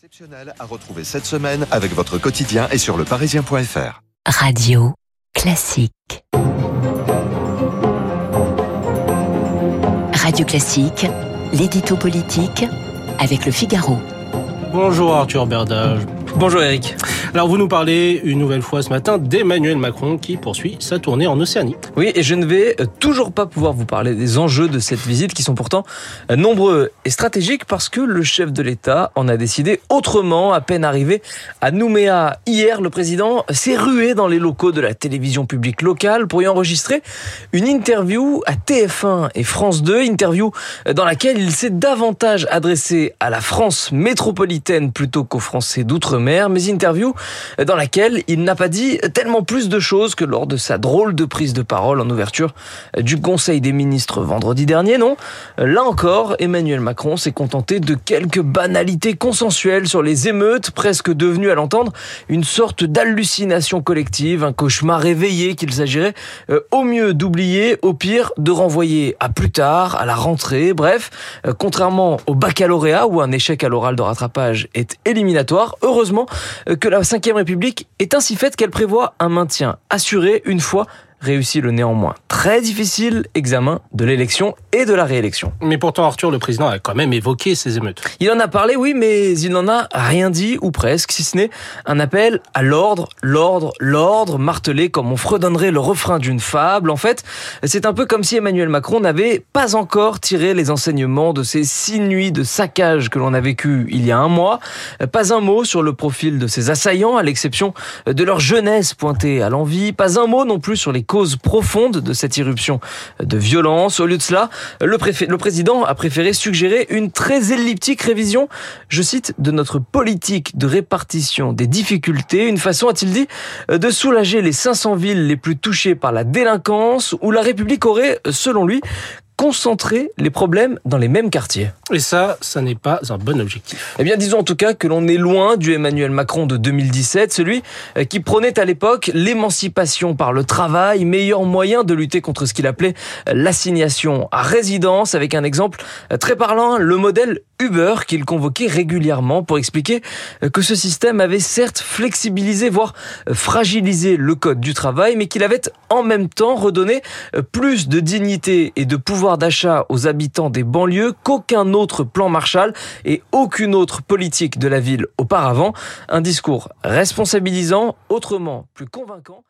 Exceptionnel à retrouver cette semaine avec votre quotidien et sur leparisien.fr. Radio classique. Radio classique, l'édito politique avec le Figaro. Bonjour Arthur Berdage. Bonjour Eric. Alors vous nous parlez une nouvelle fois ce matin d'Emmanuel Macron qui poursuit sa tournée en Océanie. Oui, et je ne vais toujours pas pouvoir vous parler des enjeux de cette visite qui sont pourtant euh, nombreux et stratégiques parce que le chef de l'État en a décidé autrement. À peine arrivé à Nouméa hier, le président s'est rué dans les locaux de la télévision publique locale pour y enregistrer une interview à TF1 et France 2, interview euh, dans laquelle il s'est davantage adressé à la France métropolitaine plutôt qu'aux Français d'outre-mer mais interview dans laquelle il n'a pas dit tellement plus de choses que lors de sa drôle de prise de parole en ouverture du Conseil des ministres vendredi dernier, non? Là encore, Emmanuel Macron s'est contenté de quelques banalités consensuelles sur les émeutes, presque devenues à l'entendre une sorte d'hallucination collective, un cauchemar réveillé qu'il s'agirait euh, au mieux d'oublier, au pire de renvoyer à plus tard, à la rentrée, bref, euh, contrairement au baccalauréat où un échec à l'oral de rattrapage est éliminatoire, heureusement euh, que la Ve République est ainsi faite qu'elle prévoit un maintien assuré une fois réussit le néanmoins très difficile examen de l'élection et de la réélection. Mais pourtant, Arthur, le président a quand même évoqué ces émeutes. Il en a parlé, oui, mais il n'en a rien dit, ou presque, si ce n'est un appel à l'ordre, l'ordre, l'ordre, martelé comme on fredonnerait le refrain d'une fable. En fait, c'est un peu comme si Emmanuel Macron n'avait pas encore tiré les enseignements de ces six nuits de saccage que l'on a vécu il y a un mois. Pas un mot sur le profil de ses assaillants, à l'exception de leur jeunesse pointée à l'envie. Pas un mot non plus sur les cause profonde de cette irruption de violence. Au lieu de cela, le, le président a préféré suggérer une très elliptique révision, je cite, de notre politique de répartition des difficultés, une façon, a-t-il dit, de soulager les 500 villes les plus touchées par la délinquance, où la République aurait, selon lui, concentrer les problèmes dans les mêmes quartiers. Et ça, ça n'est pas un bon objectif. Eh bien, disons en tout cas que l'on est loin du Emmanuel Macron de 2017, celui euh, qui prônait à l'époque l'émancipation par le travail, meilleur moyen de lutter contre ce qu'il appelait l'assignation à résidence, avec un exemple euh, très parlant, le modèle Uber qu'il convoquait régulièrement pour expliquer euh, que ce système avait certes flexibilisé, voire fragilisé le code du travail, mais qu'il avait en même temps redonné plus de dignité et de pouvoir d'achat aux habitants des banlieues qu'aucun autre plan Marshall et aucune autre politique de la ville auparavant. Un discours responsabilisant, autrement plus convaincant.